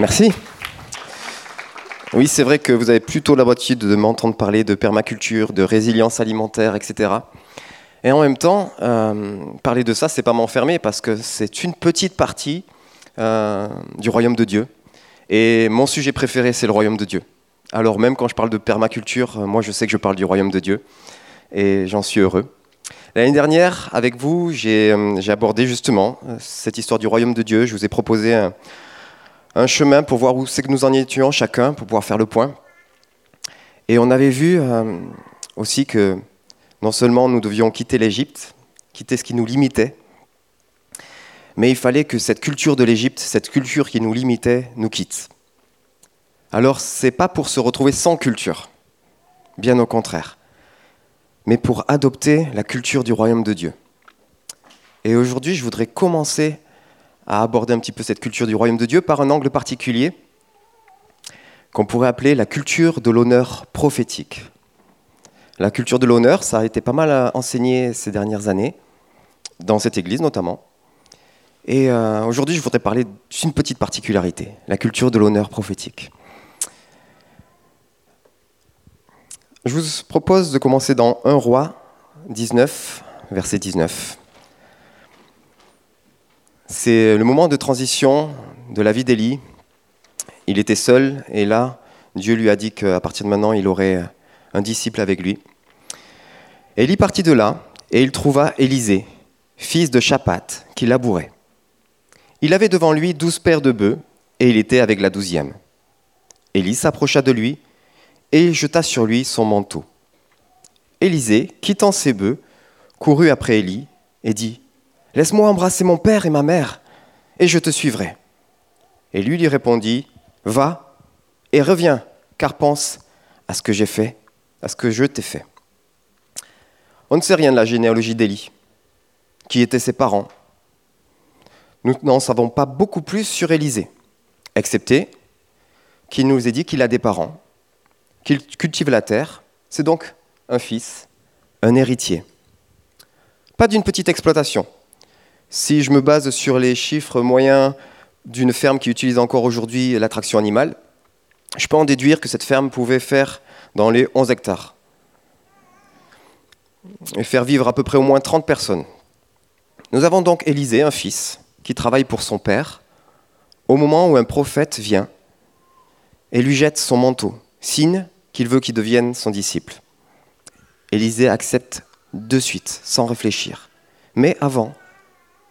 Merci. Oui, c'est vrai que vous avez plutôt l'habitude de m'entendre parler de permaculture, de résilience alimentaire, etc. Et en même temps, euh, parler de ça, c'est pas m'enfermer parce que c'est une petite partie euh, du royaume de Dieu. Et mon sujet préféré, c'est le royaume de Dieu. Alors même quand je parle de permaculture, euh, moi je sais que je parle du royaume de Dieu et j'en suis heureux. L'année dernière, avec vous, j'ai abordé justement cette histoire du royaume de Dieu. Je vous ai proposé un, un chemin pour voir où c'est que nous en étions chacun, pour pouvoir faire le point. Et on avait vu euh, aussi que non seulement nous devions quitter l'Égypte, quitter ce qui nous limitait, mais il fallait que cette culture de l'Égypte, cette culture qui nous limitait, nous quitte. Alors, ce n'est pas pour se retrouver sans culture, bien au contraire, mais pour adopter la culture du royaume de Dieu. Et aujourd'hui, je voudrais commencer à aborder un petit peu cette culture du royaume de Dieu par un angle particulier qu'on pourrait appeler la culture de l'honneur prophétique. La culture de l'honneur, ça a été pas mal enseigné ces dernières années, dans cette église notamment. Et euh, aujourd'hui, je voudrais parler d'une petite particularité, la culture de l'honneur prophétique. Je vous propose de commencer dans 1 roi 19, verset 19. C'est le moment de transition de la vie d'Élie. Il était seul et là, Dieu lui a dit qu'à partir de maintenant, il aurait un disciple avec lui. Élie partit de là et il trouva Élisée, fils de Chapat, qui labourait. Il avait devant lui douze paires de bœufs et il était avec la douzième. Élie s'approcha de lui et jeta sur lui son manteau. Élisée, quittant ses bœufs, courut après Élie et dit Laisse-moi embrasser mon père et ma mère, et je te suivrai. Et lui lui répondit, Va et reviens, car pense à ce que j'ai fait, à ce que je t'ai fait. On ne sait rien de la généalogie d'Élie, qui étaient ses parents? Nous n'en savons pas beaucoup plus sur Élisée, excepté qu'il nous ait dit qu'il a des parents, qu'il cultive la terre, c'est donc un fils, un héritier. Pas d'une petite exploitation, si je me base sur les chiffres moyens d'une ferme qui utilise encore aujourd'hui l'attraction animale, je peux en déduire que cette ferme pouvait faire dans les 11 hectares et faire vivre à peu près au moins 30 personnes. Nous avons donc Élisée, un fils, qui travaille pour son père, au moment où un prophète vient et lui jette son manteau, signe qu'il veut qu'il devienne son disciple. Élisée accepte de suite, sans réfléchir. Mais avant,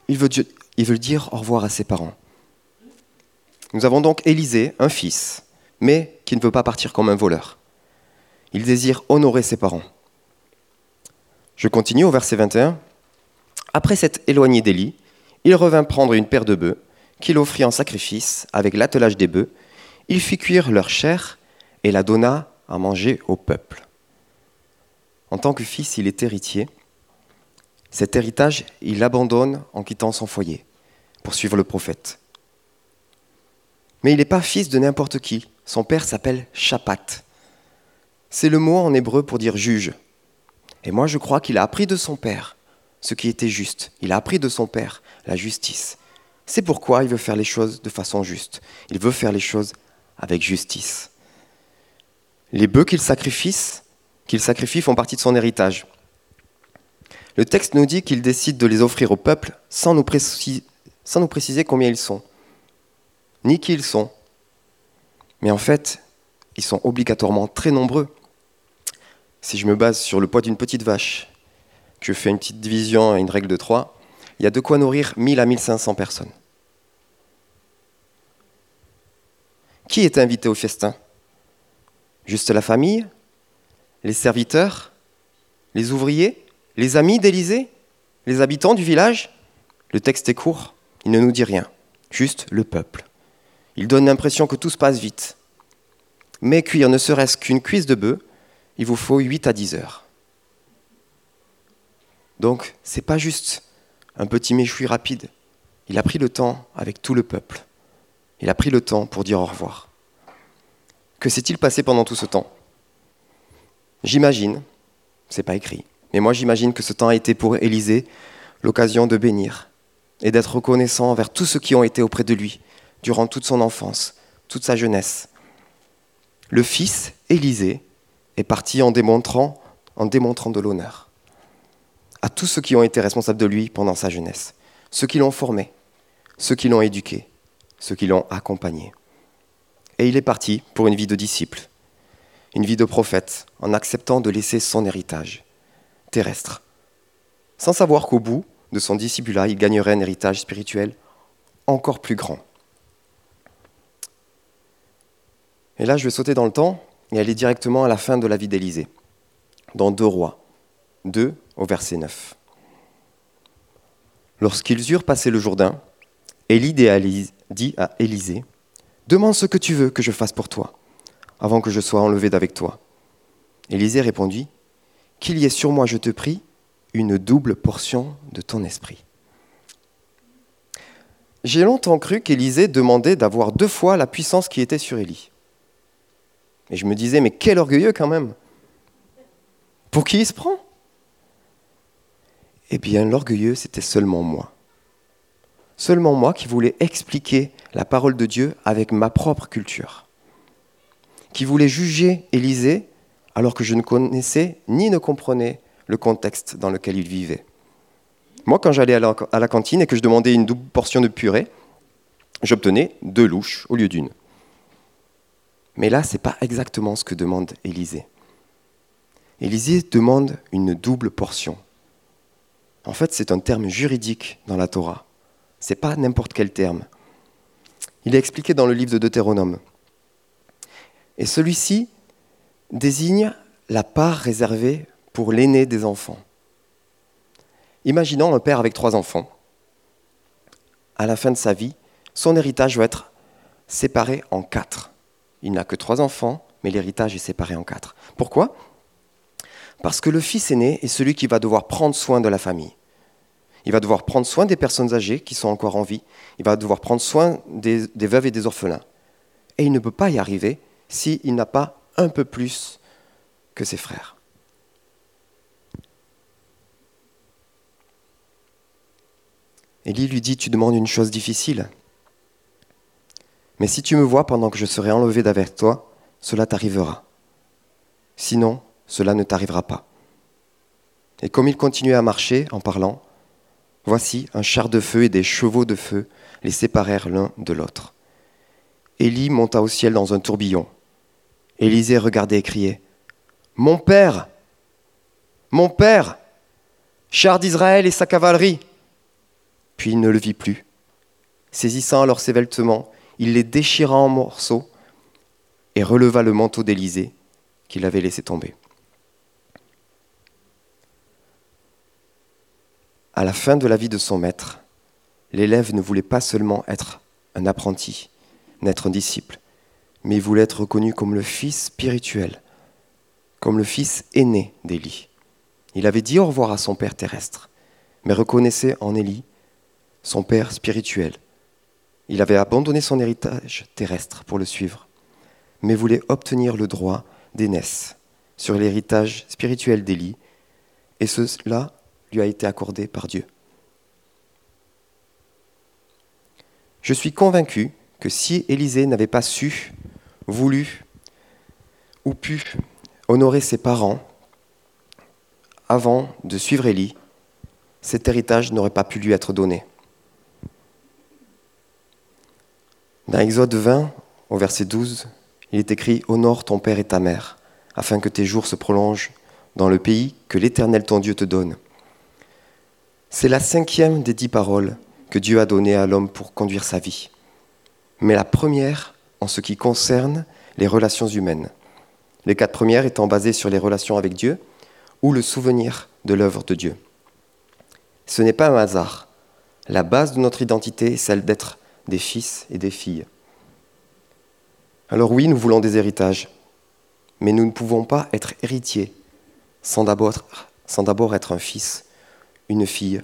il veut, dire au revoir à ses parents. Nous avons donc Élisée, un fils, mais qui ne veut pas partir comme un voleur. Il désire honorer ses parents. Je continue au verset 21. Après s'être éloigné d'Élie, il revint prendre une paire de bœufs, qu'il offrit en sacrifice avec l'attelage des bœufs. Il fit cuire leur chair et la donna à manger au peuple. En tant que fils, il est héritier, cet héritage, il l'abandonne en quittant son foyer pour suivre le prophète. Mais il n'est pas fils de n'importe qui. Son père s'appelle Chapat. C'est le mot en hébreu pour dire juge. Et moi, je crois qu'il a appris de son père ce qui était juste. Il a appris de son père la justice. C'est pourquoi il veut faire les choses de façon juste. Il veut faire les choses avec justice. Les bœufs qu'il sacrifie, qu'il sacrifie font partie de son héritage. Le texte nous dit qu'il décide de les offrir au peuple sans nous, préciser, combien ils sont, ni qui ils sont. Mais en fait, ils sont obligatoirement très nombreux. Si je me base sur le poids d'une petite vache, que je fais une petite division à une règle de 3, il y a de quoi nourrir 1000 à 1500 personnes. Qui est invité au festin? Juste la famille? Les serviteurs? Les ouvriers? Les amis d'Élisée Les habitants du village Le texte est court, il ne nous dit rien, juste le peuple. Il donne l'impression que tout se passe vite. Mais cuire ne serait-ce qu'une cuisse de bœuf, il vous faut 8 à 10 heures. Donc, c'est pas juste un petit méchoui rapide. Il a pris le temps avec tout le peuple. Il a pris le temps pour dire au revoir. Que s'est-il passé pendant tout ce temps? J'imagine, c'est pas écrit, mais moi, j'imagine que ce temps a été pour Élisée l'occasion de bénir et d'être reconnaissant envers tous ceux qui ont été auprès de lui durant toute son enfance, toute sa jeunesse. Le fils, Élisée, est parti en démontrant, en démontrant de l'honneur à tous ceux qui ont été responsables de lui pendant sa jeunesse, ceux qui l'ont formé, ceux qui l'ont éduqué, ceux qui l'ont accompagné. Et il est parti pour une vie de disciple, une vie de prophète, en acceptant de laisser son héritage terrestre, sans savoir qu'au bout de son disciple-là, il gagnerait un héritage spirituel encore plus grand. Et là, je vais sauter dans le temps et aller directement à la fin de la vie d'Élisée, dans Deux Rois 2 au verset 9. Lorsqu'ils eurent passé le Jourdain, Élie dit à Élisée, Demande ce que tu veux que je fasse pour toi, avant que je sois enlevé d'avec toi. Élisée répondit, Qu'il y ait sur moi, je te prie, une double portion de ton esprit. J'ai longtemps cru qu'Élisée demandait d'avoir deux fois la puissance qui était sur Élie. Et je me disais, mais quel orgueilleux quand même Pour qui il se prend? Eh bien, l'orgueilleux, c'était seulement moi. Seulement moi qui voulais expliquer la parole de Dieu avec ma propre culture. Qui voulait juger Élisée alors que je ne connaissais ni ne comprenais le contexte dans lequel il vivait. Moi, quand j'allais à la, cantine et que je demandais une double portion de purée, j'obtenais deux louches au lieu d'une. Mais là, ce n'est pas exactement ce que demande Élisée. Élisée demande une double portion. En fait, c'est un terme juridique dans la Torah. Ce n'est pas n'importe quel terme. Il est expliqué dans le livre de Deutéronome. Et celui-ci désigne la part réservée pour l'aîné des enfants. Imaginons un père avec trois enfants. À la fin de sa vie, son héritage va être séparé en quatre. Il n'a que trois enfants, mais l'héritage est séparé en quatre. Pourquoi? Parce que le fils aîné est celui qui va devoir prendre soin de la famille. Il va devoir prendre soin des personnes âgées qui sont encore en vie. Il va devoir prendre soin des, veuves et des orphelins. Et il ne peut pas y arriver s'il n'a pas un peu plus que ses frères. Élie lui dit, tu demandes une chose difficile. Mais si tu me vois pendant que je serai enlevé d'avec toi, cela t'arrivera. Sinon, cela ne t'arrivera pas. Et comme il continuait à marcher en parlant, voici un char de feu et des chevaux de feu les séparèrent l'un de l'autre. Élie monta au ciel dans un tourbillon. Élisée regardait et criait Mon père Mon père Char d'Israël et sa cavalerie puis il ne le vit plus. Saisissant alors ses vêtements, il les déchira en morceaux et releva le manteau d'Élysée qu'il avait laissé tomber. À la fin de la vie de son maître, l'élève ne voulait pas seulement être un apprenti, n'être un disciple, mais il voulait être reconnu comme le fils spirituel, comme le fils aîné d'Élie. Il avait dit au revoir à son père terrestre, mais reconnaissait en Élie son père spirituel. Il avait abandonné son héritage terrestre pour le suivre, mais voulait obtenir le droit d'aînesse sur l'héritage spirituel d'Élie, et cela lui a été accordé par Dieu. Je suis convaincu que si Élisée n'avait pas su, voulu ou pu honorer ses parents avant de suivre Élie, cet héritage n'aurait pas pu lui être donné. Dans Exode 20, au verset 12, il est écrit Honore ton père et ta mère, afin que tes jours se prolongent dans le pays que l'Éternel ton Dieu te donne. C'est la cinquième des dix paroles que Dieu a données à l'homme pour conduire sa vie, mais la première en ce qui concerne les relations humaines. Les quatre premières étant basées sur les relations avec Dieu ou le souvenir de l'œuvre de Dieu. Ce n'est pas un hasard. La base de notre identité est celle d'être des fils et des filles. Alors oui, nous voulons des héritages, mais nous ne pouvons pas être héritiers sans d'abord être un fils, une fille,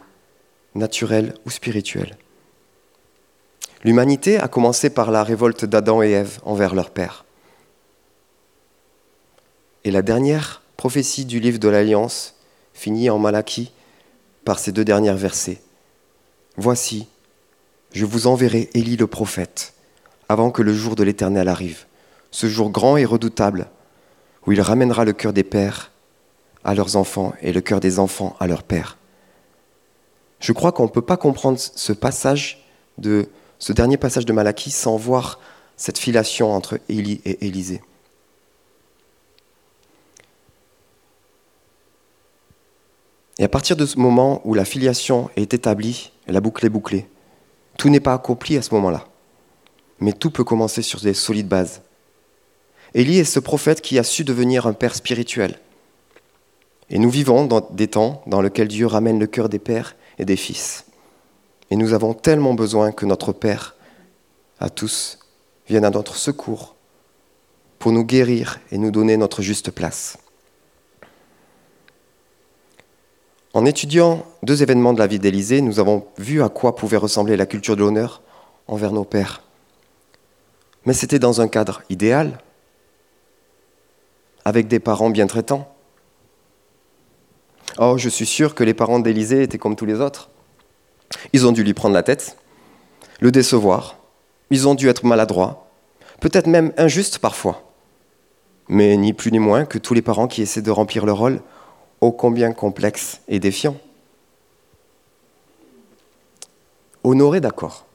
naturelle ou spirituelle. L'humanité a commencé par la révolte d'Adam et Ève envers leur père. Et la dernière prophétie du livre de l'Alliance finit en Malachie par ces deux derniers versets. Voici, je vous enverrai Élie le prophète, avant que le jour de l'Éternel arrive, ce jour grand et redoutable, où il ramènera le cœur des pères à leurs enfants et le cœur des enfants à leurs pères. Je crois qu'on ne peut pas comprendre ce passage de ce dernier passage de Malachie sans voir cette filiation entre Élie et Élisée. Et à partir de ce moment où la filiation est établie, la boucle est bouclée, tout n'est pas accompli à ce moment-là. Mais tout peut commencer sur des solides bases. Élie est ce prophète qui a su devenir un père spirituel. Et nous vivons dans des temps dans lesquels Dieu ramène le cœur des pères et des fils. Et nous avons tellement besoin que notre Père, à tous, vienne à notre secours pour nous guérir et nous donner notre juste place. En étudiant deux événements de la vie d'Élysée, nous avons vu à quoi pouvait ressembler la culture de l'honneur envers nos pères. Mais c'était dans un cadre idéal, avec des parents bien traitants. Oh, je suis sûr que les parents d'Élysée étaient comme tous les autres. Ils ont dû lui prendre la tête, le décevoir, ils ont dû être maladroits, peut-être même injustes parfois. Mais ni plus ni moins que tous les parents qui essaient de remplir leur rôle, ô combien complexe et défiant. Honorés, d'accord.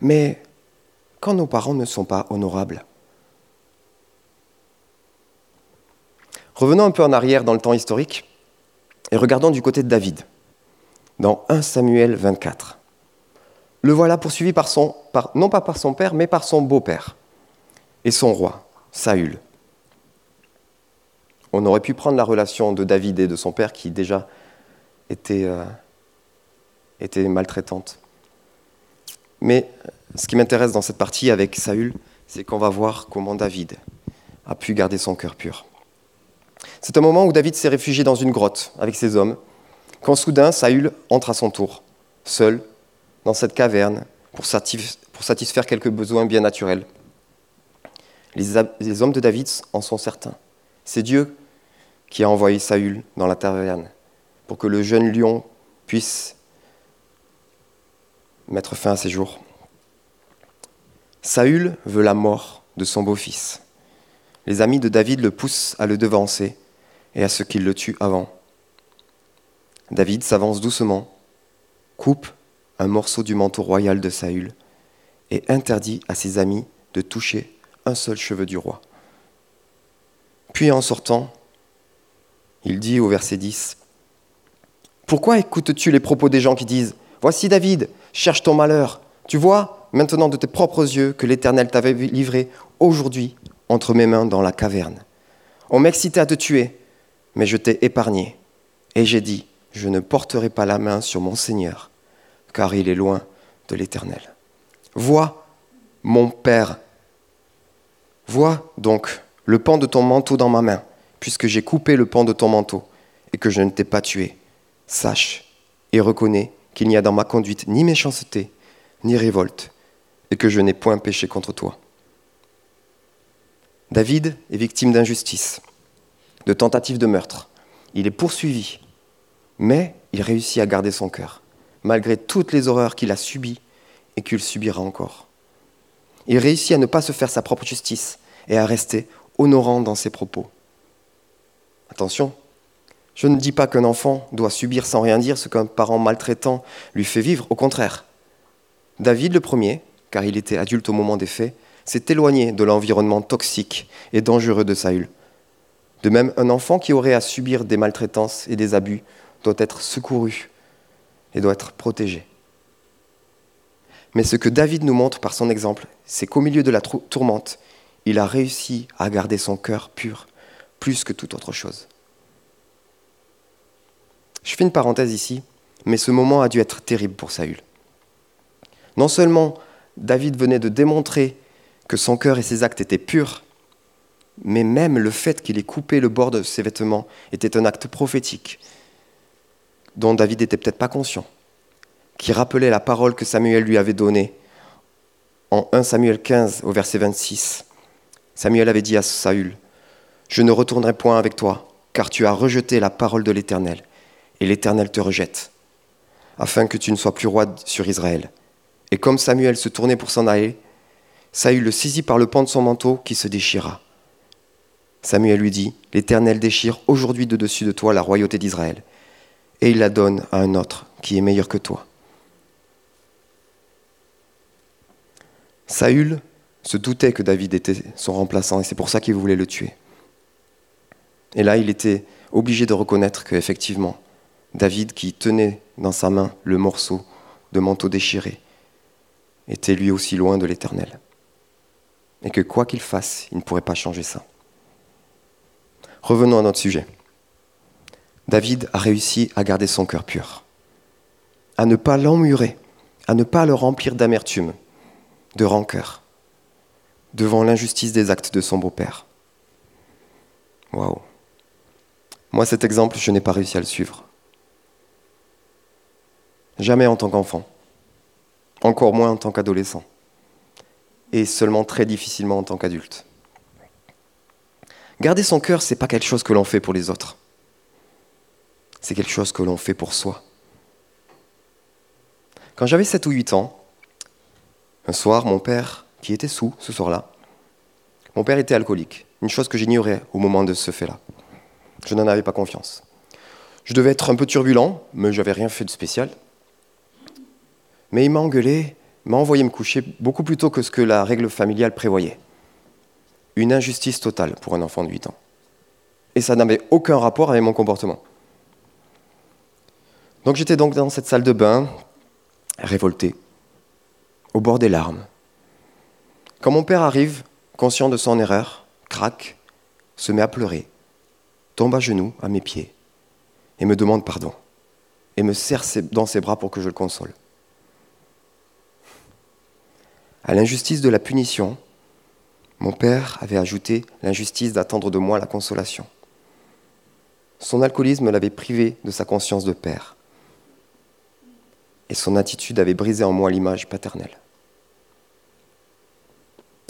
Mais quand nos parents ne sont pas honorables? Revenons un peu en arrière dans le temps historique et regardons du côté de David, dans 1 Samuel 24. Le voilà poursuivi par son, non pas par son père, mais par son beau-père et son roi, Saül. On aurait pu prendre la relation de David et de son père qui déjà était, euh, était maltraitante. Mais ce qui m'intéresse dans cette partie avec Saül, c'est qu'on va voir comment David a pu garder son cœur pur. C'est un moment où David s'est réfugié dans une grotte avec ses hommes, quand soudain Saül entre à son tour, seul, dans cette caverne, pour satisfaire quelques besoins bien naturels. Les hommes de David en sont certains. C'est Dieu qui a envoyé Saül dans la taverne pour que le jeune lion puisse mettre fin à ses jours. Saül veut la mort de son beau-fils. Les amis de David le poussent à le devancer et à ce qu'il le tue avant. David s'avance doucement, coupe un morceau du manteau royal de Saül et interdit à ses amis de toucher un seul cheveu du roi. Puis en sortant, il dit au verset 10, Pourquoi écoutes-tu les propos des gens qui disent, Voici David, cherche ton malheur. Tu vois maintenant de tes propres yeux que l'Éternel t'avait livré aujourd'hui entre mes mains dans la caverne. On m'excitait à te tuer, mais je t'ai épargné. Et j'ai dit, je ne porterai pas la main sur mon Seigneur, car il est loin de l'Éternel. Vois, mon Père, vois donc le pan de ton manteau dans ma main, puisque j'ai coupé le pan de ton manteau, et que je ne t'ai pas tué. Sache et reconnais qu'il n'y a dans ma conduite ni méchanceté, ni révolte, et que je n'ai point péché contre toi. David est victime d'injustice, de tentative de meurtre. Il est poursuivi, mais il réussit à garder son cœur, malgré toutes les horreurs qu'il a subies et qu'il subira encore. Il réussit à ne pas se faire sa propre justice et à rester honorant dans ses propos. Attention, je ne dis pas qu'un enfant doit subir sans rien dire ce qu'un parent maltraitant lui fait vivre, au contraire. David le premier, car il était adulte au moment des faits, s'est éloigné de l'environnement toxique et dangereux de Saül. De même, un enfant qui aurait à subir des maltraitances et des abus doit être secouru et doit être protégé. Mais ce que David nous montre par son exemple, c'est qu'au milieu de la tourmente, il a réussi à garder son cœur pur, plus que toute autre chose. Je fais une parenthèse ici, mais ce moment a dû être terrible pour Saül. Non seulement David venait de démontrer que son cœur et ses actes étaient purs, mais même le fait qu'il ait coupé le bord de ses vêtements était un acte prophétique dont David n'était peut-être pas conscient, qui rappelait la parole que Samuel lui avait donnée en 1 Samuel 15 au verset 26. Samuel avait dit à Saül, Je ne retournerai point avec toi, car tu as rejeté la parole de l'Éternel, et l'Éternel te rejette, afin que tu ne sois plus roi sur Israël. Et comme Samuel se tournait pour s'en aller, Saül le saisit par le pan de son manteau qui se déchira. Samuel lui dit, L'Éternel déchire aujourd'hui de dessus de toi la royauté d'Israël, et il la donne à un autre qui est meilleur que toi. Saül se doutait que David était son remplaçant, et c'est pour ça qu'il voulait le tuer. Et là, il était obligé de reconnaître qu'effectivement, David, qui tenait dans sa main le morceau de manteau déchiré, était lui aussi loin de l'Éternel. Et que quoi qu'il fasse, il ne pourrait pas changer ça. Revenons à notre sujet. David a réussi à garder son cœur pur, à ne pas l'emmurer, à ne pas le remplir d'amertume, de rancœur, devant l'injustice des actes de son beau-père. Waouh. Moi, cet exemple, je n'ai pas réussi à le suivre. Jamais en tant qu'enfant, encore moins en tant qu'adolescent, et seulement très difficilement en tant qu'adulte. Garder son cœur, c'est pas quelque chose que l'on fait pour les autres. C'est quelque chose que l'on fait pour soi. Quand j'avais 7 ou 8 ans, un soir, mon père, qui était sous ce soir-là, mon père était alcoolique, une chose que j'ignorais au moment de ce fait-là. Je n'en avais pas confiance. Je devais être un peu turbulent, mais je n'avais rien fait de spécial. Mais il m'a engueulé, m'a envoyé me coucher beaucoup plus tôt que ce que la règle familiale prévoyait. Une injustice totale pour un enfant de 8 ans. Et ça n'avait aucun rapport avec mon comportement. Donc j'étais donc dans cette salle de bain, révolté, au bord des larmes. Quand mon père arrive, conscient de son erreur, craque, se met à pleurer, tombe à genoux à mes pieds et me demande pardon et me serre dans ses bras pour que je le console. À l'injustice de la punition, mon père avait ajouté l'injustice d'attendre de moi la consolation. Son alcoolisme l'avait privé de sa conscience de père. Et son attitude avait brisé en moi l'image paternelle.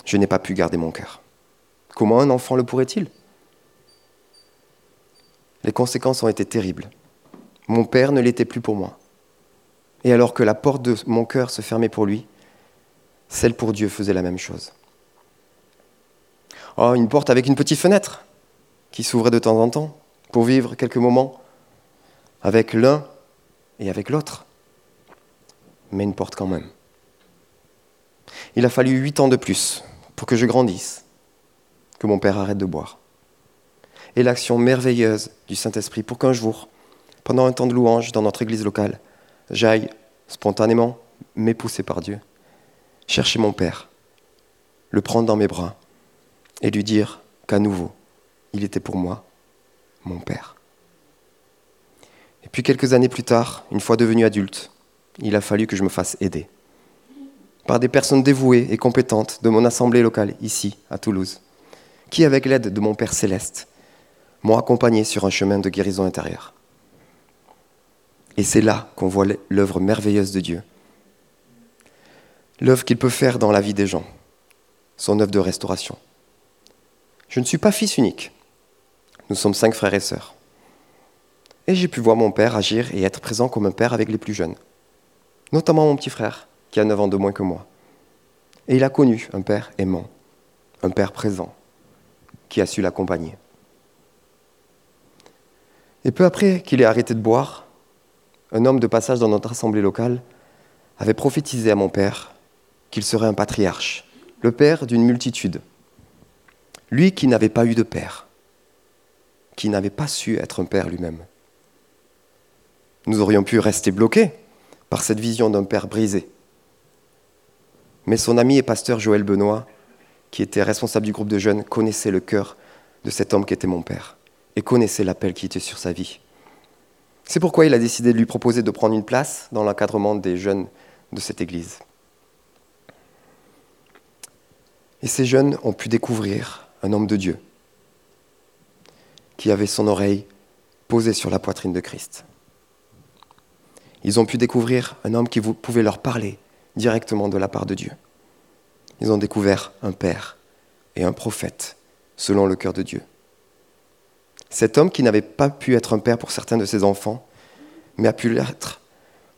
Je n'ai pas pu garder mon cœur. Comment un enfant le pourrait-il? Les conséquences ont été terribles. Mon père ne l'était plus pour moi. Et alors que la porte de mon cœur se fermait pour lui, celle pour Dieu faisait la même chose. Oh, une porte avec une petite fenêtre qui s'ouvrait de temps en temps pour vivre quelques moments avec l'un et avec l'autre. Mais une porte quand même. Il a fallu huit ans de plus pour que je grandisse, que mon père arrête de boire. Et l'action merveilleuse du Saint-Esprit pour qu'un jour, pendant un temps de louange dans notre église locale, j'aille spontanément, mais par Dieu, chercher mon Père, le prendre dans mes bras et lui dire qu'à nouveau, il était pour moi mon Père. Et puis quelques années plus tard, une fois devenu adulte, il a fallu que je me fasse aider par des personnes dévouées et compétentes de mon assemblée locale ici, à Toulouse, qui, avec l'aide de mon Père céleste, m'ont accompagné sur un chemin de guérison intérieure. Et c'est là qu'on voit l'œuvre merveilleuse de Dieu l'œuvre qu'il peut faire dans la vie des gens, son œuvre de restauration. Je ne suis pas fils unique. Nous sommes cinq frères et sœurs. Et j'ai pu voir mon père agir et être présent comme un père avec les plus jeunes, notamment mon petit frère, qui a 9 ans de moins que moi. Et il a connu un père aimant, un père présent, qui a su l'accompagner. Et peu après qu'il ait arrêté de boire, un homme de passage dans notre assemblée locale avait prophétisé à mon père qu'il serait un patriarche, le père d'une multitude. Lui qui n'avait pas eu de père, qui n'avait pas su être un père lui-même. Nous aurions pu rester bloqués par cette vision d'un père brisé. Mais son ami et pasteur Joël Benoît, qui était responsable du groupe de jeunes, connaissait le cœur de cet homme qui était mon père et connaissait l'appel qui était sur sa vie. C'est pourquoi il a décidé de lui proposer de prendre une place dans l'encadrement des jeunes de cette église. Et ces jeunes ont pu découvrir un homme de Dieu qui avait son oreille posée sur la poitrine de Christ. Ils ont pu découvrir un homme qui pouvait leur parler directement de la part de Dieu. Ils ont découvert un père et un prophète selon le cœur de Dieu. Cet homme qui n'avait pas pu être un père pour certains de ses enfants, mais a pu l'être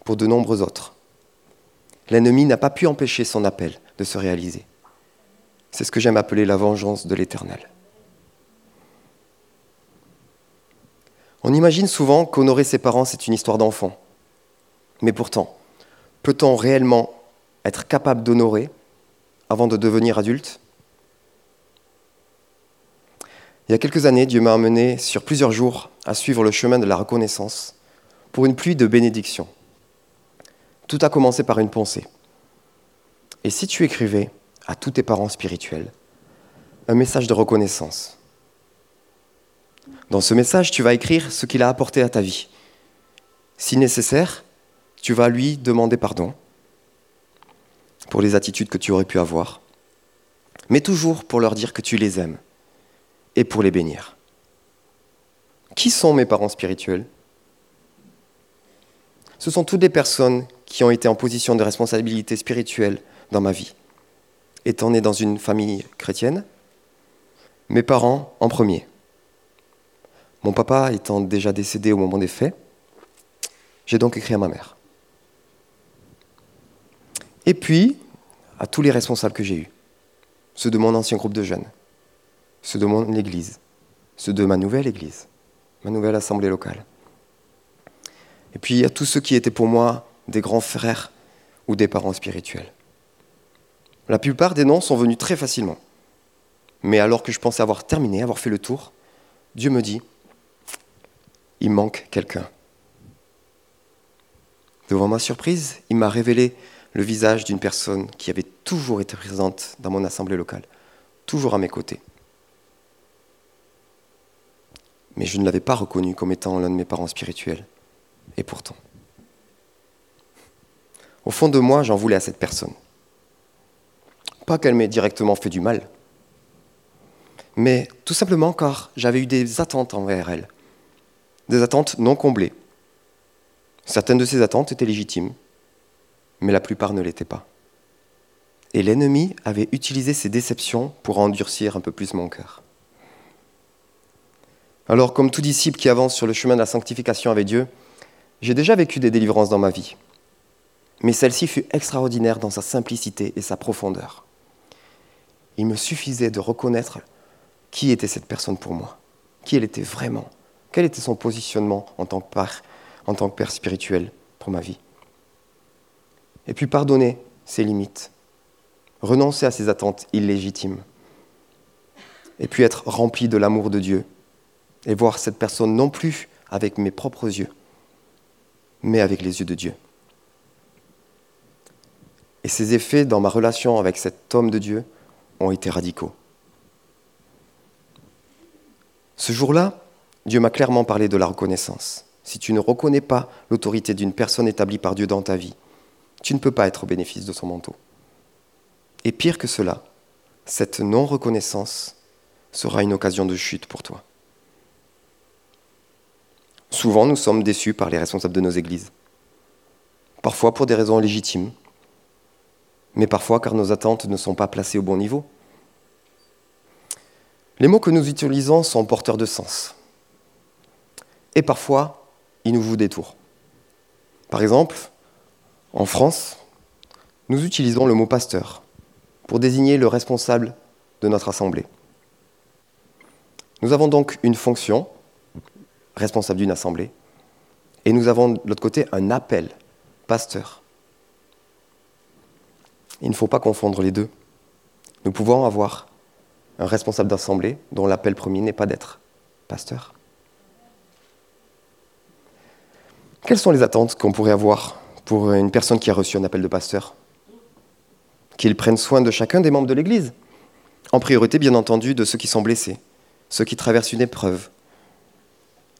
pour de nombreux autres. L'ennemi n'a pas pu empêcher son appel de se réaliser. C'est ce que j'aime appeler la vengeance de l'Éternel. On imagine souvent qu'honorer ses parents, c'est une histoire d'enfant. Mais pourtant, peut-on réellement être capable d'honorer avant de devenir adulte? Il y a quelques années, Dieu m'a amené sur plusieurs jours à suivre le chemin de la reconnaissance pour une pluie de bénédictions. Tout a commencé par une pensée. Et si tu écrivais à tous tes parents spirituels un message de reconnaissance? Dans ce message, tu vas écrire ce qu'il a apporté à ta vie. Si nécessaire, tu vas lui demander pardon pour les attitudes que tu aurais pu avoir, mais toujours pour leur dire que tu les aimes et pour les bénir. Qui sont mes parents spirituels? Ce sont toutes les personnes qui ont été en position de responsabilité spirituelle dans ma vie. Étant né dans une famille chrétienne, mes parents en premier. Mon papa étant déjà décédé au moment des faits, j'ai donc écrit à ma mère. Et puis, à tous les responsables que j'ai eus, ceux de mon ancien groupe de jeunes, ceux de mon église, ceux de ma nouvelle église, ma nouvelle assemblée locale. Et puis à tous ceux qui étaient pour moi des grands frères ou des parents spirituels. La plupart des noms sont venus très facilement. Mais alors que je pensais avoir terminé, avoir fait le tour, Dieu me dit, il manque quelqu'un. Devant ma surprise, il m'a révélé le visage d'une personne qui avait toujours été présente dans mon assemblée locale, toujours à mes côtés. Mais je ne l'avais pas reconnu comme étant l'un de mes parents spirituels. Et pourtant. Au fond de moi, j'en voulais à cette personne. Pas qu'elle m'ait directement fait du mal, mais tout simplement car j'avais eu des attentes envers elle, des attentes non comblées. Certaines de ces attentes étaient légitimes, mais la plupart ne l'étaient pas. Et l'ennemi avait utilisé ces déceptions pour endurcir un peu plus mon cœur. Alors, comme tout disciple qui avance sur le chemin de la sanctification avec Dieu, j'ai déjà vécu des délivrances dans ma vie. Mais celle-ci fut extraordinaire dans sa simplicité et sa profondeur. Il me suffisait de reconnaître qui était cette personne pour moi, qui elle était vraiment, quel était son positionnement en tant que père, en tant que père spirituel pour ma vie et puis pardonner ses limites, renoncer à ses attentes illégitimes, et puis être rempli de l'amour de Dieu, et voir cette personne non plus avec mes propres yeux, mais avec les yeux de Dieu. Et ces effets dans ma relation avec cet homme de Dieu ont été radicaux. Ce jour-là, Dieu m'a clairement parlé de la reconnaissance. Si tu ne reconnais pas l'autorité d'une personne établie par Dieu dans ta vie, tu ne peux pas être au bénéfice de son manteau. Et pire que cela, cette non-reconnaissance sera une occasion de chute pour toi. Souvent, nous sommes déçus par les responsables de nos églises. Parfois pour des raisons légitimes, mais parfois car nos attentes ne sont pas placées au bon niveau. Les mots que nous utilisons sont porteurs de sens. Et parfois, ils nous vous détournent. Par exemple, en France, nous utilisons le mot pasteur pour désigner le responsable de notre assemblée. Nous avons donc une fonction, responsable d'une assemblée, et nous avons de l'autre côté un appel, pasteur. Il ne faut pas confondre les deux. Nous pouvons avoir un responsable d'assemblée dont l'appel premier n'est pas d'être pasteur. Quelles sont les attentes qu'on pourrait avoir pour une personne qui a reçu un appel de pasteur Qu'il prenne soin de chacun des membres de l'Église. En priorité, bien entendu, de ceux qui sont blessés, ceux qui traversent une épreuve,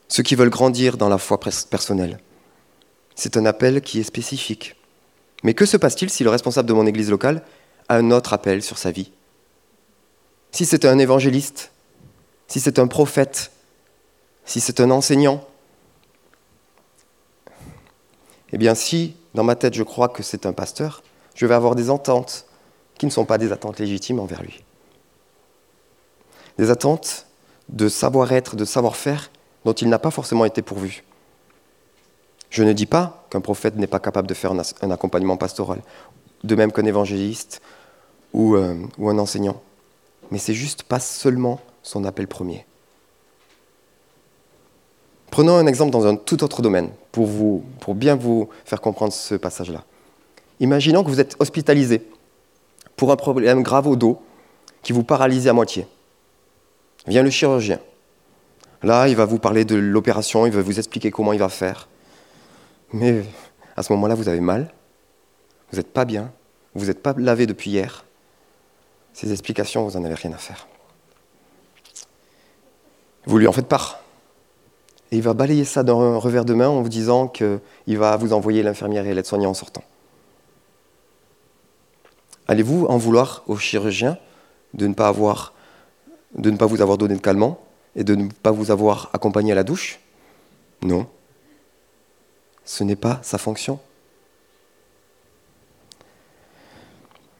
ceux qui veulent grandir dans la foi personnelle. C'est un appel qui est spécifique. Mais que se passe-t-il si le responsable de mon Église locale a un autre appel sur sa vie? Si c'est un évangéliste, si c'est un prophète, si c'est un enseignant, eh bien si dans ma tête je crois que c'est un pasteur, je vais avoir des attentes qui ne sont pas des attentes légitimes envers lui. Des attentes de savoir-être, de savoir-faire dont il n'a pas forcément été pourvu. Je ne dis pas qu'un prophète n'est pas capable de faire un accompagnement pastoral de même qu'un évangéliste ou, euh, ou un enseignant. Mais c'est juste pas seulement son appel premier. Prenons un exemple dans un tout autre domaine pour, bien vous faire comprendre ce passage-là. Imaginons que vous êtes hospitalisé pour un problème grave au dos qui vous paralyse à moitié. Vient le chirurgien. Là, il va vous parler de l'opération, il va vous expliquer comment il va faire. Mais à ce moment-là, vous avez mal, vous n'êtes pas bien, vous n'êtes pas lavé depuis hier. Ces explications, vous n'en avez rien à faire. Vous lui en faites part. Et il va balayer ça d'un revers de main en vous disant qu'il va vous envoyer l'infirmière et l'aide-soignant en sortant. Allez-vous en vouloir au chirurgien de ne pas, vous avoir donné de calmant et de ne pas vous avoir accompagné à la douche? Non. Ce n'est pas sa fonction.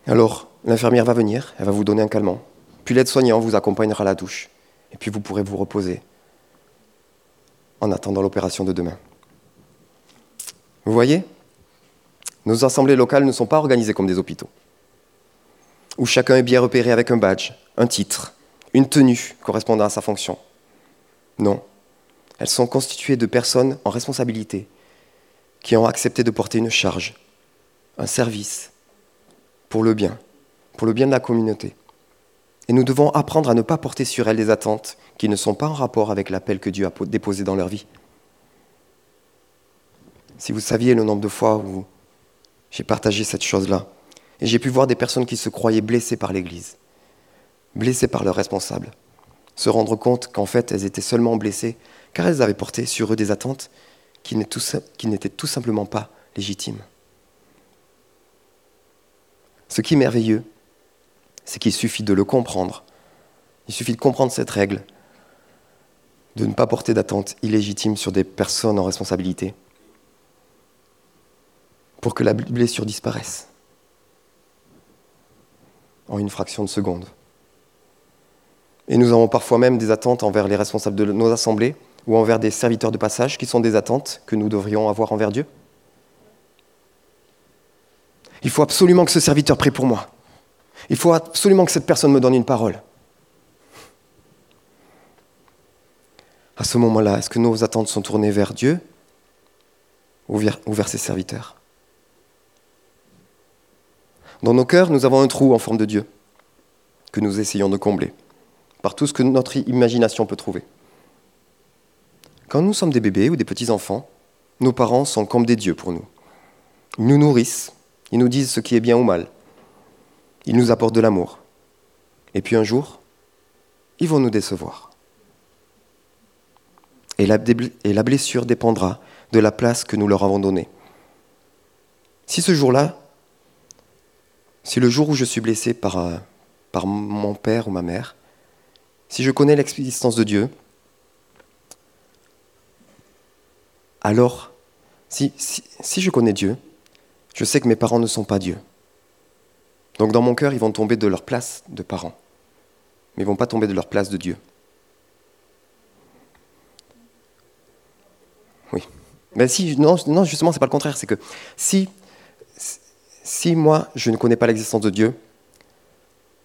Alors, l'infirmière va venir, elle va vous donner un calmant. Puis l'aide-soignant vous accompagnera à la douche. Et puis vous pourrez vous reposer en attendant l'opération de demain. Vous voyez Nos assemblées locales ne sont pas organisées comme des hôpitaux, où chacun est bien repéré avec un badge, un titre, une tenue correspondant à sa fonction. Non, elles sont constituées de personnes en responsabilité, qui ont accepté de porter une charge, un service, pour le bien, pour le bien de la communauté. Et nous devons apprendre à ne pas porter sur elles des attentes qui ne sont pas en rapport avec l'appel que Dieu a déposé dans leur vie. Si vous saviez le nombre de fois où j'ai partagé cette chose-là, et j'ai pu voir des personnes qui se croyaient blessées par l'Église, blessées par leurs responsables, se rendre compte qu'en fait elles étaient seulement blessées car elles avaient porté sur eux des attentes qui n'étaient tout simplement pas légitimes. Ce qui est merveilleux, c'est qu'il suffit de le comprendre. Il suffit de comprendre cette règle, de ne pas porter d'attentes illégitimes sur des personnes en responsabilité, pour que la blessure disparaisse en une fraction de seconde. Et nous avons parfois même des attentes envers les responsables de nos assemblées ou envers des serviteurs de passage qui sont des attentes que nous devrions avoir envers Dieu. Il faut absolument que ce serviteur prie pour moi. Il faut absolument que cette personne me donne une parole. À ce moment-là, est-ce que nos attentes sont tournées vers Dieu ou vers, ses serviteurs? Dans nos cœurs, nous avons un trou en forme de Dieu que nous essayons de combler par tout ce que notre imagination peut trouver. Quand nous sommes des bébés ou des petits-enfants, nos parents sont comme des dieux pour nous. Ils nous nourrissent, ils nous disent ce qui est bien ou mal, ils nous apportent de l'amour. Et puis un jour, ils vont nous décevoir. Et la, blessure dépendra de la place que nous leur avons donnée. Si ce jour-là, si le jour où je suis blessé par, euh, mon père ou ma mère, si je connais l'existence de Dieu, alors, si je connais Dieu, je sais que mes parents ne sont pas Dieu. Donc dans mon cœur, ils vont tomber de leur place de parents, mais ils vont pas tomber de leur place de Dieu. Oui. Mais si, non, non justement, c'est pas le contraire. C'est que si, si moi, je ne connais pas l'existence de Dieu,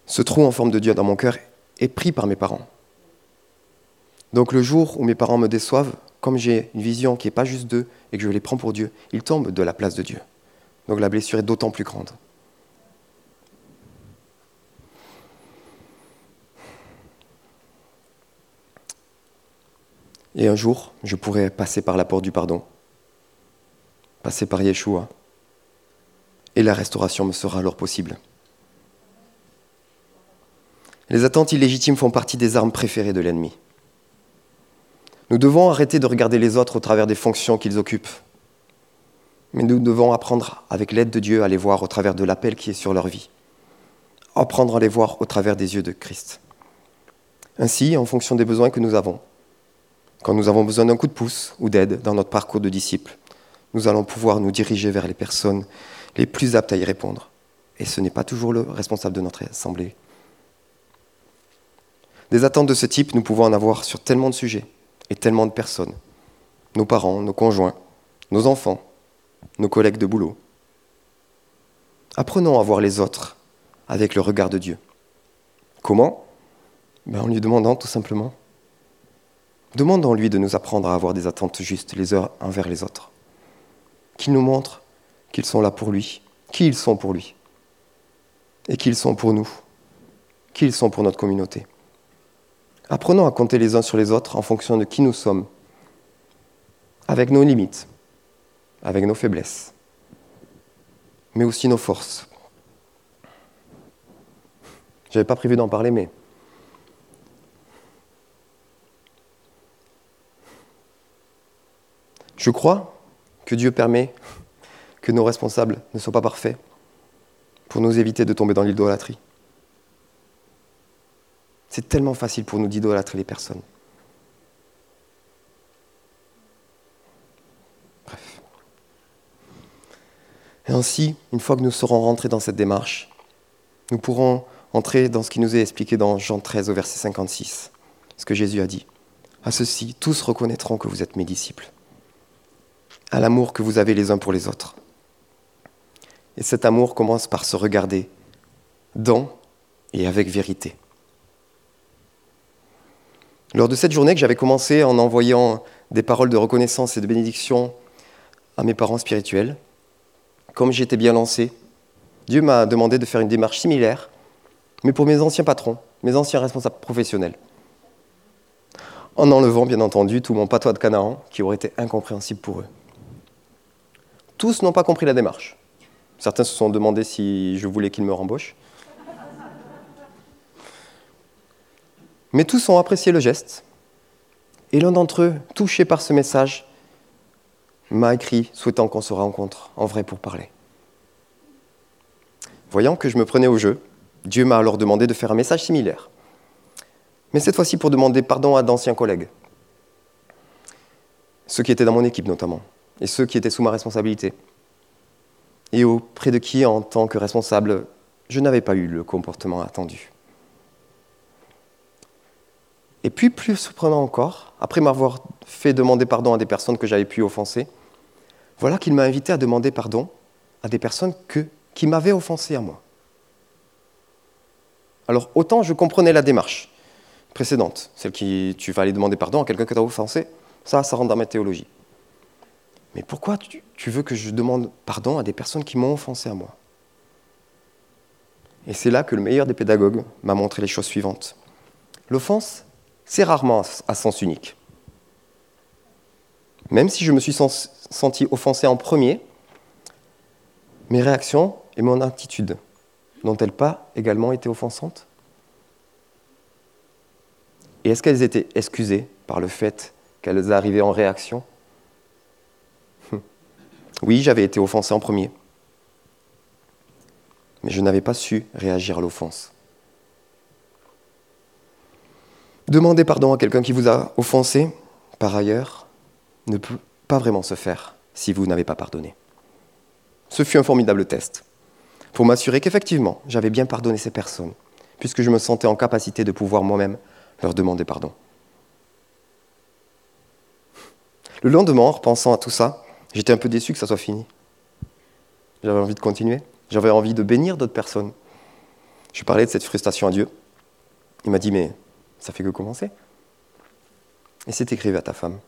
ce trou en forme de Dieu dans mon cœur est pris par mes parents. Donc le jour où mes parents me déçoivent, comme j'ai une vision qui n'est pas juste d'eux et que je les prends pour Dieu, ils tombent de la place de Dieu. Donc la blessure est d'autant plus grande. Et un jour, je pourrai passer par la porte du pardon, passer par Yeshua, et la restauration me sera alors possible. Les attentes illégitimes font partie des armes préférées de l'ennemi. Nous devons arrêter de regarder les autres au travers des fonctions qu'ils occupent. Mais nous devons apprendre, avec l'aide de Dieu, à les voir au travers de l'appel qui est sur leur vie. Apprendre à les voir au travers des yeux de Christ. Ainsi, en fonction des besoins que nous avons, quand nous avons besoin d'un coup de pouce ou d'aide dans notre parcours de disciple, nous allons pouvoir nous diriger vers les personnes les plus aptes à y répondre. Et ce n'est pas toujours le responsable de notre assemblée. Des attentes de ce type, nous pouvons en avoir sur tellement de sujets et tellement de personnes. Nos parents, nos conjoints, nos enfants, nos collègues de boulot. Apprenons à voir les autres avec le regard de Dieu. Comment? Ben, En lui demandant tout simplement. Demandons-lui de nous apprendre à avoir des attentes justes les uns envers les autres. Qu'il nous montre qu'ils sont là pour lui, qui ils sont pour lui, et qu'ils sont pour nous, qui ils sont pour notre communauté. Apprenons à compter les uns sur les autres en fonction de qui nous sommes, avec nos limites, avec nos faiblesses, mais aussi nos forces. Je n'avais pas prévu d'en parler, mais je crois que Dieu permet que nos responsables ne soient pas parfaits pour nous éviter de tomber dans l'idolâtrie. C'est tellement facile pour nous d'idolâtrer les personnes. Bref. Et ainsi, une fois que nous serons rentrés dans cette démarche, nous pourrons entrer dans ce qui nous est expliqué dans Jean 13 au verset 56, ce que Jésus a dit. À ceci, tous reconnaîtront que vous êtes mes disciples, à l'amour que vous avez les uns pour les autres. Et cet amour commence par se regarder dans et avec vérité. Lors de cette journée que j'avais commencé en envoyant des paroles de reconnaissance et de bénédiction à mes parents spirituels, comme j'étais bien lancé, Dieu m'a demandé de faire une démarche similaire, mais pour mes anciens patrons, mes anciens responsables professionnels. En enlevant, bien entendu, tout mon patois de Canaan qui aurait été incompréhensible pour eux. Tous n'ont pas compris la démarche. Certains se sont demandé si je voulais qu'ils me rembauchent. Mais tous ont apprécié le geste. Et l'un d'entre eux, touché par ce message, m'a écrit souhaitant qu'on se rencontre en vrai pour parler. Voyant que je me prenais au jeu, Dieu m'a alors demandé de faire un message similaire. Mais cette fois-ci pour demander pardon à d'anciens collègues, ceux qui étaient dans mon équipe notamment, et ceux qui étaient sous ma responsabilité, et auprès de qui, en tant que responsable, je n'avais pas eu le comportement attendu. Et puis, plus surprenant encore, après m'avoir fait demander pardon à des personnes que j'avais pu offenser, voilà qu'il m'a invité à demander pardon à des personnes qui m'avaient offensé à moi. Alors, autant je comprenais la démarche précédente, celle qui tu vas aller demander pardon à quelqu'un que tu as offensé, ça, ça rentre dans ma théologie. Mais pourquoi tu, veux que je demande pardon à des personnes qui m'ont offensé à moi? Et c'est là que le meilleur des pédagogues m'a montré les choses suivantes. L'offense, c'est rarement à sens unique. Même si je me suis senti offensé en premier, mes réactions et mon attitude n'ont-elles pas également été offensantes? Et est-ce qu'elles étaient excusées par le fait qu'elles arrivaient en réaction? Oui, j'avais été offensé en premier, mais je n'avais pas su réagir à l'offense. Demander pardon à quelqu'un qui vous a offensé, par ailleurs, ne peut pas vraiment se faire si vous n'avez pas pardonné. Ce fut un formidable test pour m'assurer qu'effectivement, j'avais bien pardonné ces personnes, puisque je me sentais en capacité de pouvoir moi-même leur demander pardon. Le lendemain, en repensant à tout ça, j'étais un peu déçu que ça soit fini. J'avais envie de continuer, j'avais envie de bénir d'autres personnes. Je parlais de cette frustration à Dieu. Il m'a dit, mais ça fait que commencer. Et c'est écrit à ta femme.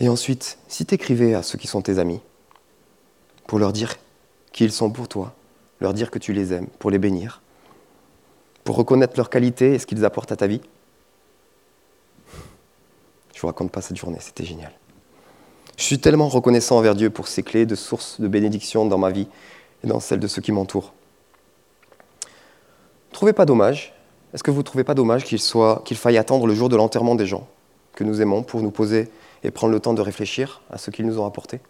Et ensuite, si tu écrivais à ceux qui sont tes amis, pour leur dire qu'ils sont pour toi, leur dire que tu les aimes, pour les bénir, pour reconnaître leurs qualités et ce qu'ils apportent à ta vie. Je vous raconte pas cette journée, c'était génial. Je suis tellement reconnaissant envers Dieu pour ces clés de source de bénédiction dans ma vie et dans celle de ceux qui m'entourent. Trouvez pas dommage. Est-ce que vous ne trouvez pas dommage qu'il faille attendre le jour de l'enterrement des gens que nous aimons pour nous poser et prendre le temps de réfléchir à ce qu'ils nous ont apporté?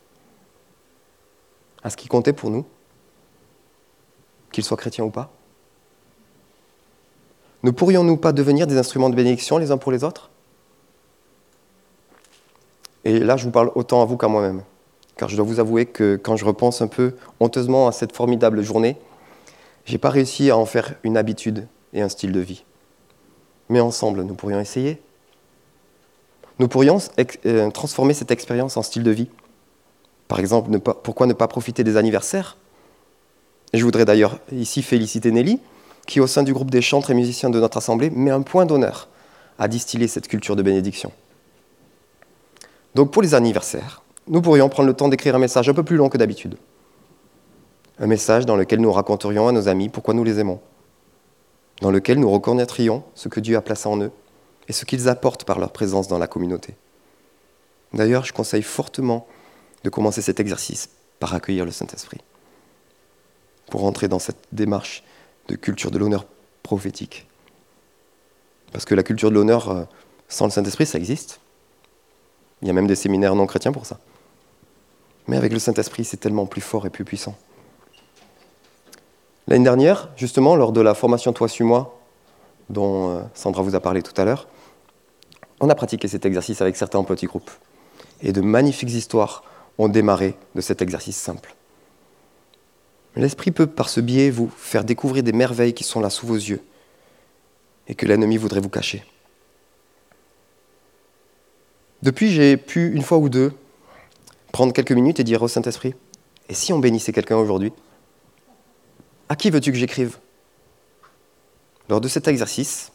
À ce qui comptait pour nous? Qu'ils soient chrétiens ou pas? Ne pourrions-nous pas devenir des instruments de bénédiction les uns pour les autres? Et là, je vous parle autant à vous qu'à moi-même car je dois vous avouer que quand je repense un peu honteusement à cette formidable journée, je n'ai pas réussi à en faire une habitude et un style de vie. Mais ensemble, nous pourrions essayer. Nous pourrions euh, transformer cette expérience en style de vie. Par exemple, pourquoi ne pas profiter des anniversaires? Je voudrais d'ailleurs ici féliciter Nelly, qui au sein du groupe des chantres et musiciens de notre assemblée met un point d'honneur à distiller cette culture de bénédiction. Donc pour les anniversaires, nous pourrions prendre le temps d'écrire un message un peu plus long que d'habitude. Un message dans lequel nous raconterions à nos amis pourquoi nous les aimons, dans lequel nous reconnaîtrions ce que Dieu a placé en eux et ce qu'ils apportent par leur présence dans la communauté. D'ailleurs, je conseille fortement de commencer cet exercice par accueillir le Saint-Esprit, pour entrer dans cette démarche de culture de l'honneur prophétique. Parce que la culture de l'honneur euh, sans le Saint-Esprit, ça existe. Il y a même des séminaires non chrétiens pour ça. Mais avec le Saint-Esprit, c'est tellement plus fort et plus puissant. L'année dernière, justement, lors de la formation Toi, suis-moi, dont euh, Sandra vous a parlé tout à l'heure, on a pratiqué cet exercice avec certains petits groupes. Et de magnifiques histoires ont démarré de cet exercice simple. L'Esprit peut, par ce biais, vous faire découvrir des merveilles qui sont là sous vos yeux et que l'ennemi voudrait vous cacher. Depuis, j'ai pu, une fois ou deux, prendre quelques minutes et dire au Saint-Esprit, et si on bénissait quelqu'un aujourd'hui? À qui veux-tu que j'écrive? Lors de cet exercice,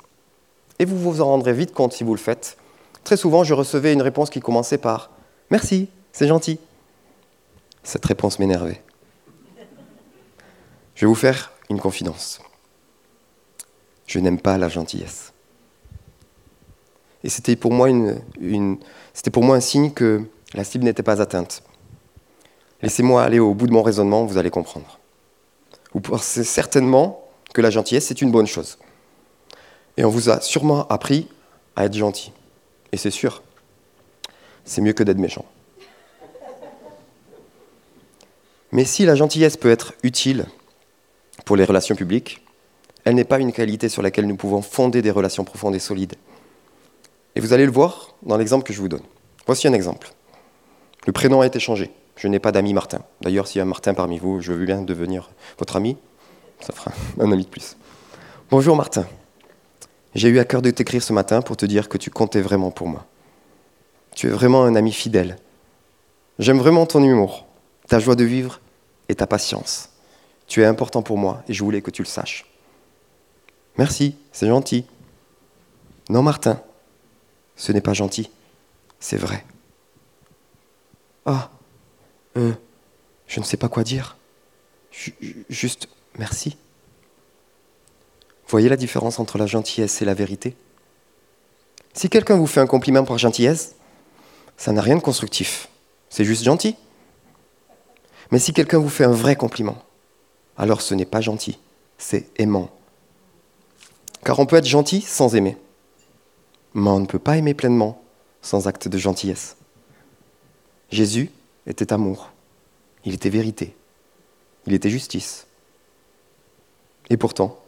et vous vous en rendrez vite compte si vous le faites, très souvent je recevais une réponse qui commençait par ⁇ Merci, c'est gentil ⁇ Cette réponse m'énervait. Je vais vous faire une confidence. Je n'aime pas la gentillesse. Et c'était pour, moi un signe que la cible n'était pas atteinte. Laissez-moi aller au bout de mon raisonnement, vous allez comprendre. Vous pensez certainement que la gentillesse, c'est une bonne chose. Et on vous a sûrement appris à être gentil. Et c'est sûr, c'est mieux que d'être méchant. Mais si la gentillesse peut être utile pour les relations publiques, elle n'est pas une qualité sur laquelle nous pouvons fonder des relations profondes et solides. Et vous allez le voir dans l'exemple que je vous donne. Voici un exemple. Le prénom a été changé. Je n'ai pas d'ami Martin. D'ailleurs, s'il y a Martin parmi vous, je veux bien devenir votre ami. Ça fera un ami de plus. Bonjour Martin. J'ai eu à cœur de t'écrire ce matin pour te dire que tu comptais vraiment pour moi. Tu es vraiment un ami fidèle. J'aime vraiment ton humour, ta joie de vivre et ta patience. Tu es important pour moi et je voulais que tu le saches. Merci, c'est gentil. Non, Martin, ce n'est pas gentil, c'est vrai. Ah, euh, je ne sais pas quoi dire. juste merci. Voyez la différence entre la gentillesse et la vérité? Si quelqu'un vous fait un compliment par gentillesse, ça n'a rien de constructif. C'est juste gentil. Mais si quelqu'un vous fait un vrai compliment, alors ce n'est pas gentil, c'est aimant. Car on peut être gentil sans aimer. Mais on ne peut pas aimer pleinement sans acte de gentillesse. Jésus était amour, il était vérité, il était justice. Et pourtant,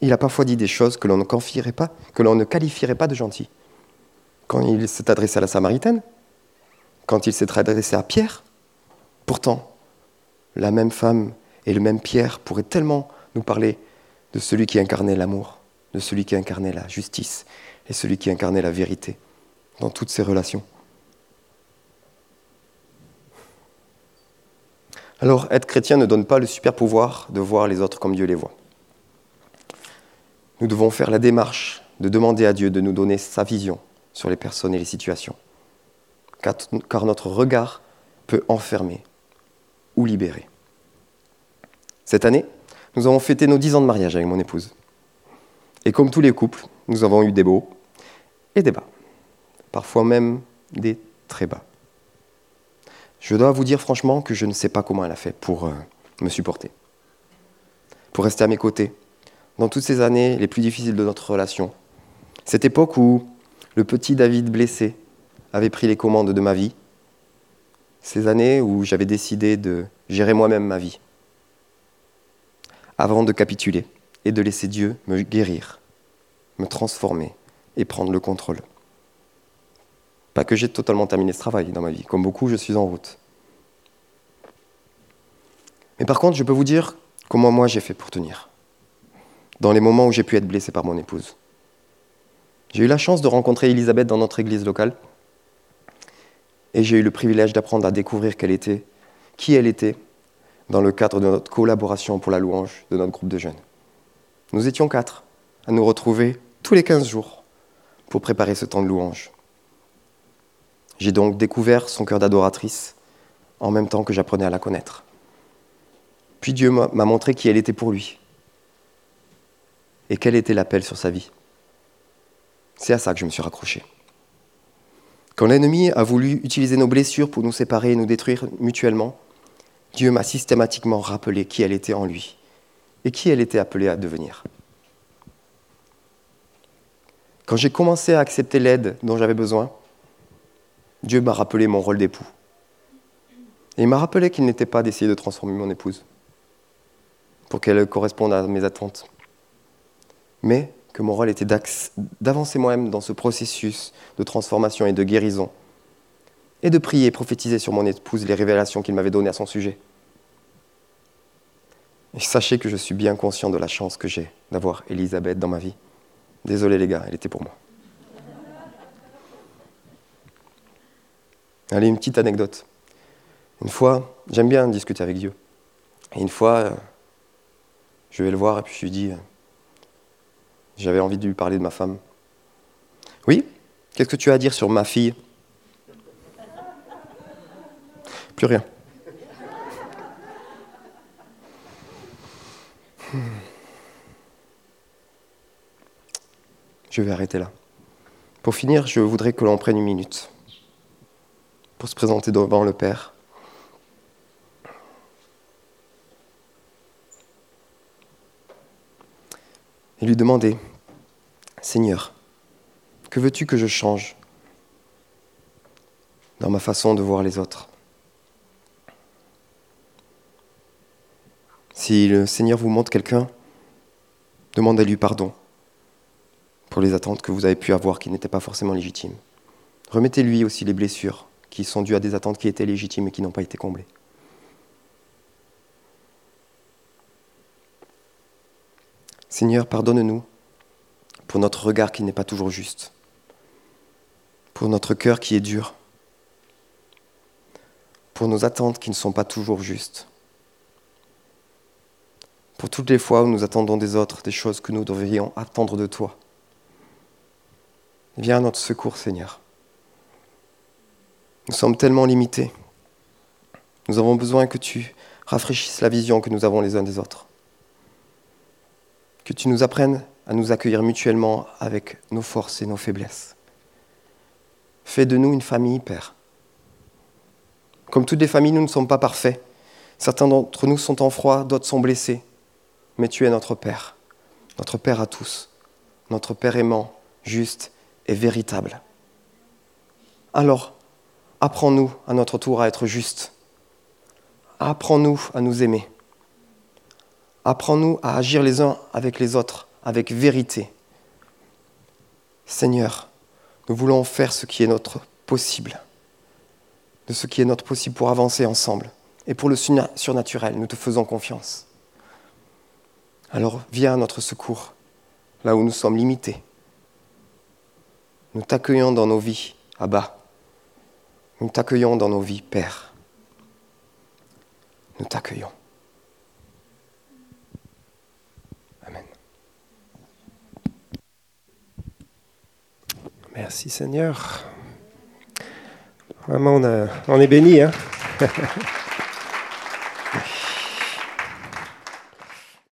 il a parfois dit des choses que l'on ne qualifierait pas, que l'on ne qualifierait pas de gentil. Quand il s'est adressé à la Samaritaine, quand il s'est adressé à Pierre, pourtant, la même femme et le même Pierre pourraient tellement nous parler de celui qui incarnait l'amour, de celui qui incarnait la justice et celui qui incarnait la vérité dans toutes ces relations. Alors, être chrétien ne donne pas le super pouvoir de voir les autres comme Dieu les voit. Nous devons faire la démarche de demander à Dieu de nous donner sa vision sur les personnes et les situations, car notre regard peut enfermer ou libérer. Cette année, nous avons fêté nos dix ans de mariage avec mon épouse. Et comme tous les couples, nous avons eu des beaux et des bas, parfois même des très bas. Je dois vous dire franchement que je ne sais pas comment elle a fait pour euh, me supporter, pour rester à mes côtés, dans toutes ces années les plus difficiles de notre relation. Cette époque où le petit David blessé avait pris les commandes de ma vie. Ces années où j'avais décidé de gérer moi-même ma vie. Avant de capituler et de laisser Dieu me guérir, me transformer et prendre le contrôle. Pas que j'ai totalement terminé ce travail dans ma vie. Comme beaucoup, je suis en route. Mais par contre, je peux vous dire comment moi j'ai fait pour tenir dans les moments où j'ai pu être blessé par mon épouse. J'ai eu la chance de rencontrer Elisabeth dans notre église locale et j'ai eu le privilège d'apprendre à découvrir qu'elle était, qui elle était, dans le cadre de notre collaboration pour la louange de notre groupe de jeunes. Nous étions quatre à nous retrouver tous les 15 jours pour préparer ce temps de louange. J'ai donc découvert son cœur d'adoratrice en même temps que j'apprenais à la connaître. Puis Dieu m'a montré qui elle était pour lui et quel était l'appel sur sa vie. C'est à ça que je me suis raccroché. Quand l'ennemi a voulu utiliser nos blessures pour nous séparer et nous détruire mutuellement, Dieu m'a systématiquement rappelé qui elle était en lui et qui elle était appelée à devenir. Quand j'ai commencé à accepter l'aide dont j'avais besoin, Dieu m'a rappelé mon rôle d'époux. Et il m'a rappelé qu'il n'était pas d'essayer de transformer mon épouse pour qu'elle corresponde à mes attentes, mais que mon rôle était d'avancer moi-même dans ce processus de transformation et de guérison, et de prier et prophétiser sur mon épouse les révélations qu'il m'avait données à son sujet. Et sachez que je suis bien conscient de la chance que j'ai d'avoir Elisabeth dans ma vie. Désolé les gars, elle était pour moi. Allez, une petite anecdote. Une fois, j'aime bien discuter avec Dieu. Et une fois, euh, je vais le voir et puis je lui dis, euh, j'avais envie de lui parler de ma femme. Oui Qu'est-ce que tu as à dire sur ma fille? Plus rien. Je vais arrêter là. Pour finir, je voudrais que l'on prenne une minute pour se présenter devant le Père. Et lui demander, Seigneur, que veux-tu que je change dans ma façon de voir les autres? Si le Seigneur vous montre quelqu'un, demandez-lui pardon pour les attentes que vous avez pu avoir qui n'étaient pas forcément légitimes. Remettez-lui aussi les blessures qui sont dues à des attentes qui étaient légitimes et qui n'ont pas été comblées. Seigneur, pardonne-nous pour notre regard qui n'est pas toujours juste, pour notre cœur qui est dur, pour nos attentes qui ne sont pas toujours justes, pour toutes les fois où nous attendons des autres des choses que nous devrions attendre de toi. Viens à notre secours, Seigneur. Nous sommes tellement limités. Nous avons besoin que tu rafraîchisses la vision que nous avons les uns des autres. Que tu nous apprennes à nous accueillir mutuellement avec nos forces et nos faiblesses. Fais de nous une famille, Père. Comme toutes les familles, nous ne sommes pas parfaits. Certains d'entre nous sont en froid, d'autres sont blessés. Mais tu es notre Père, notre Père à tous, notre Père aimant, juste véritable. Alors, apprends-nous à notre tour à être justes. Apprends-nous à nous aimer. Apprends-nous à agir les uns avec les autres, avec vérité. Seigneur, nous voulons faire ce qui est notre possible, de ce qui est notre possible pour avancer ensemble. Et pour le surnaturel, nous te faisons confiance. Alors viens à notre secours, là où nous sommes limités. Nous t'accueillons dans nos vies, Abba. Nous t'accueillons dans nos vies, Père. Nous t'accueillons. Amen. Merci Seigneur. Vraiment, on, on est béni. Hein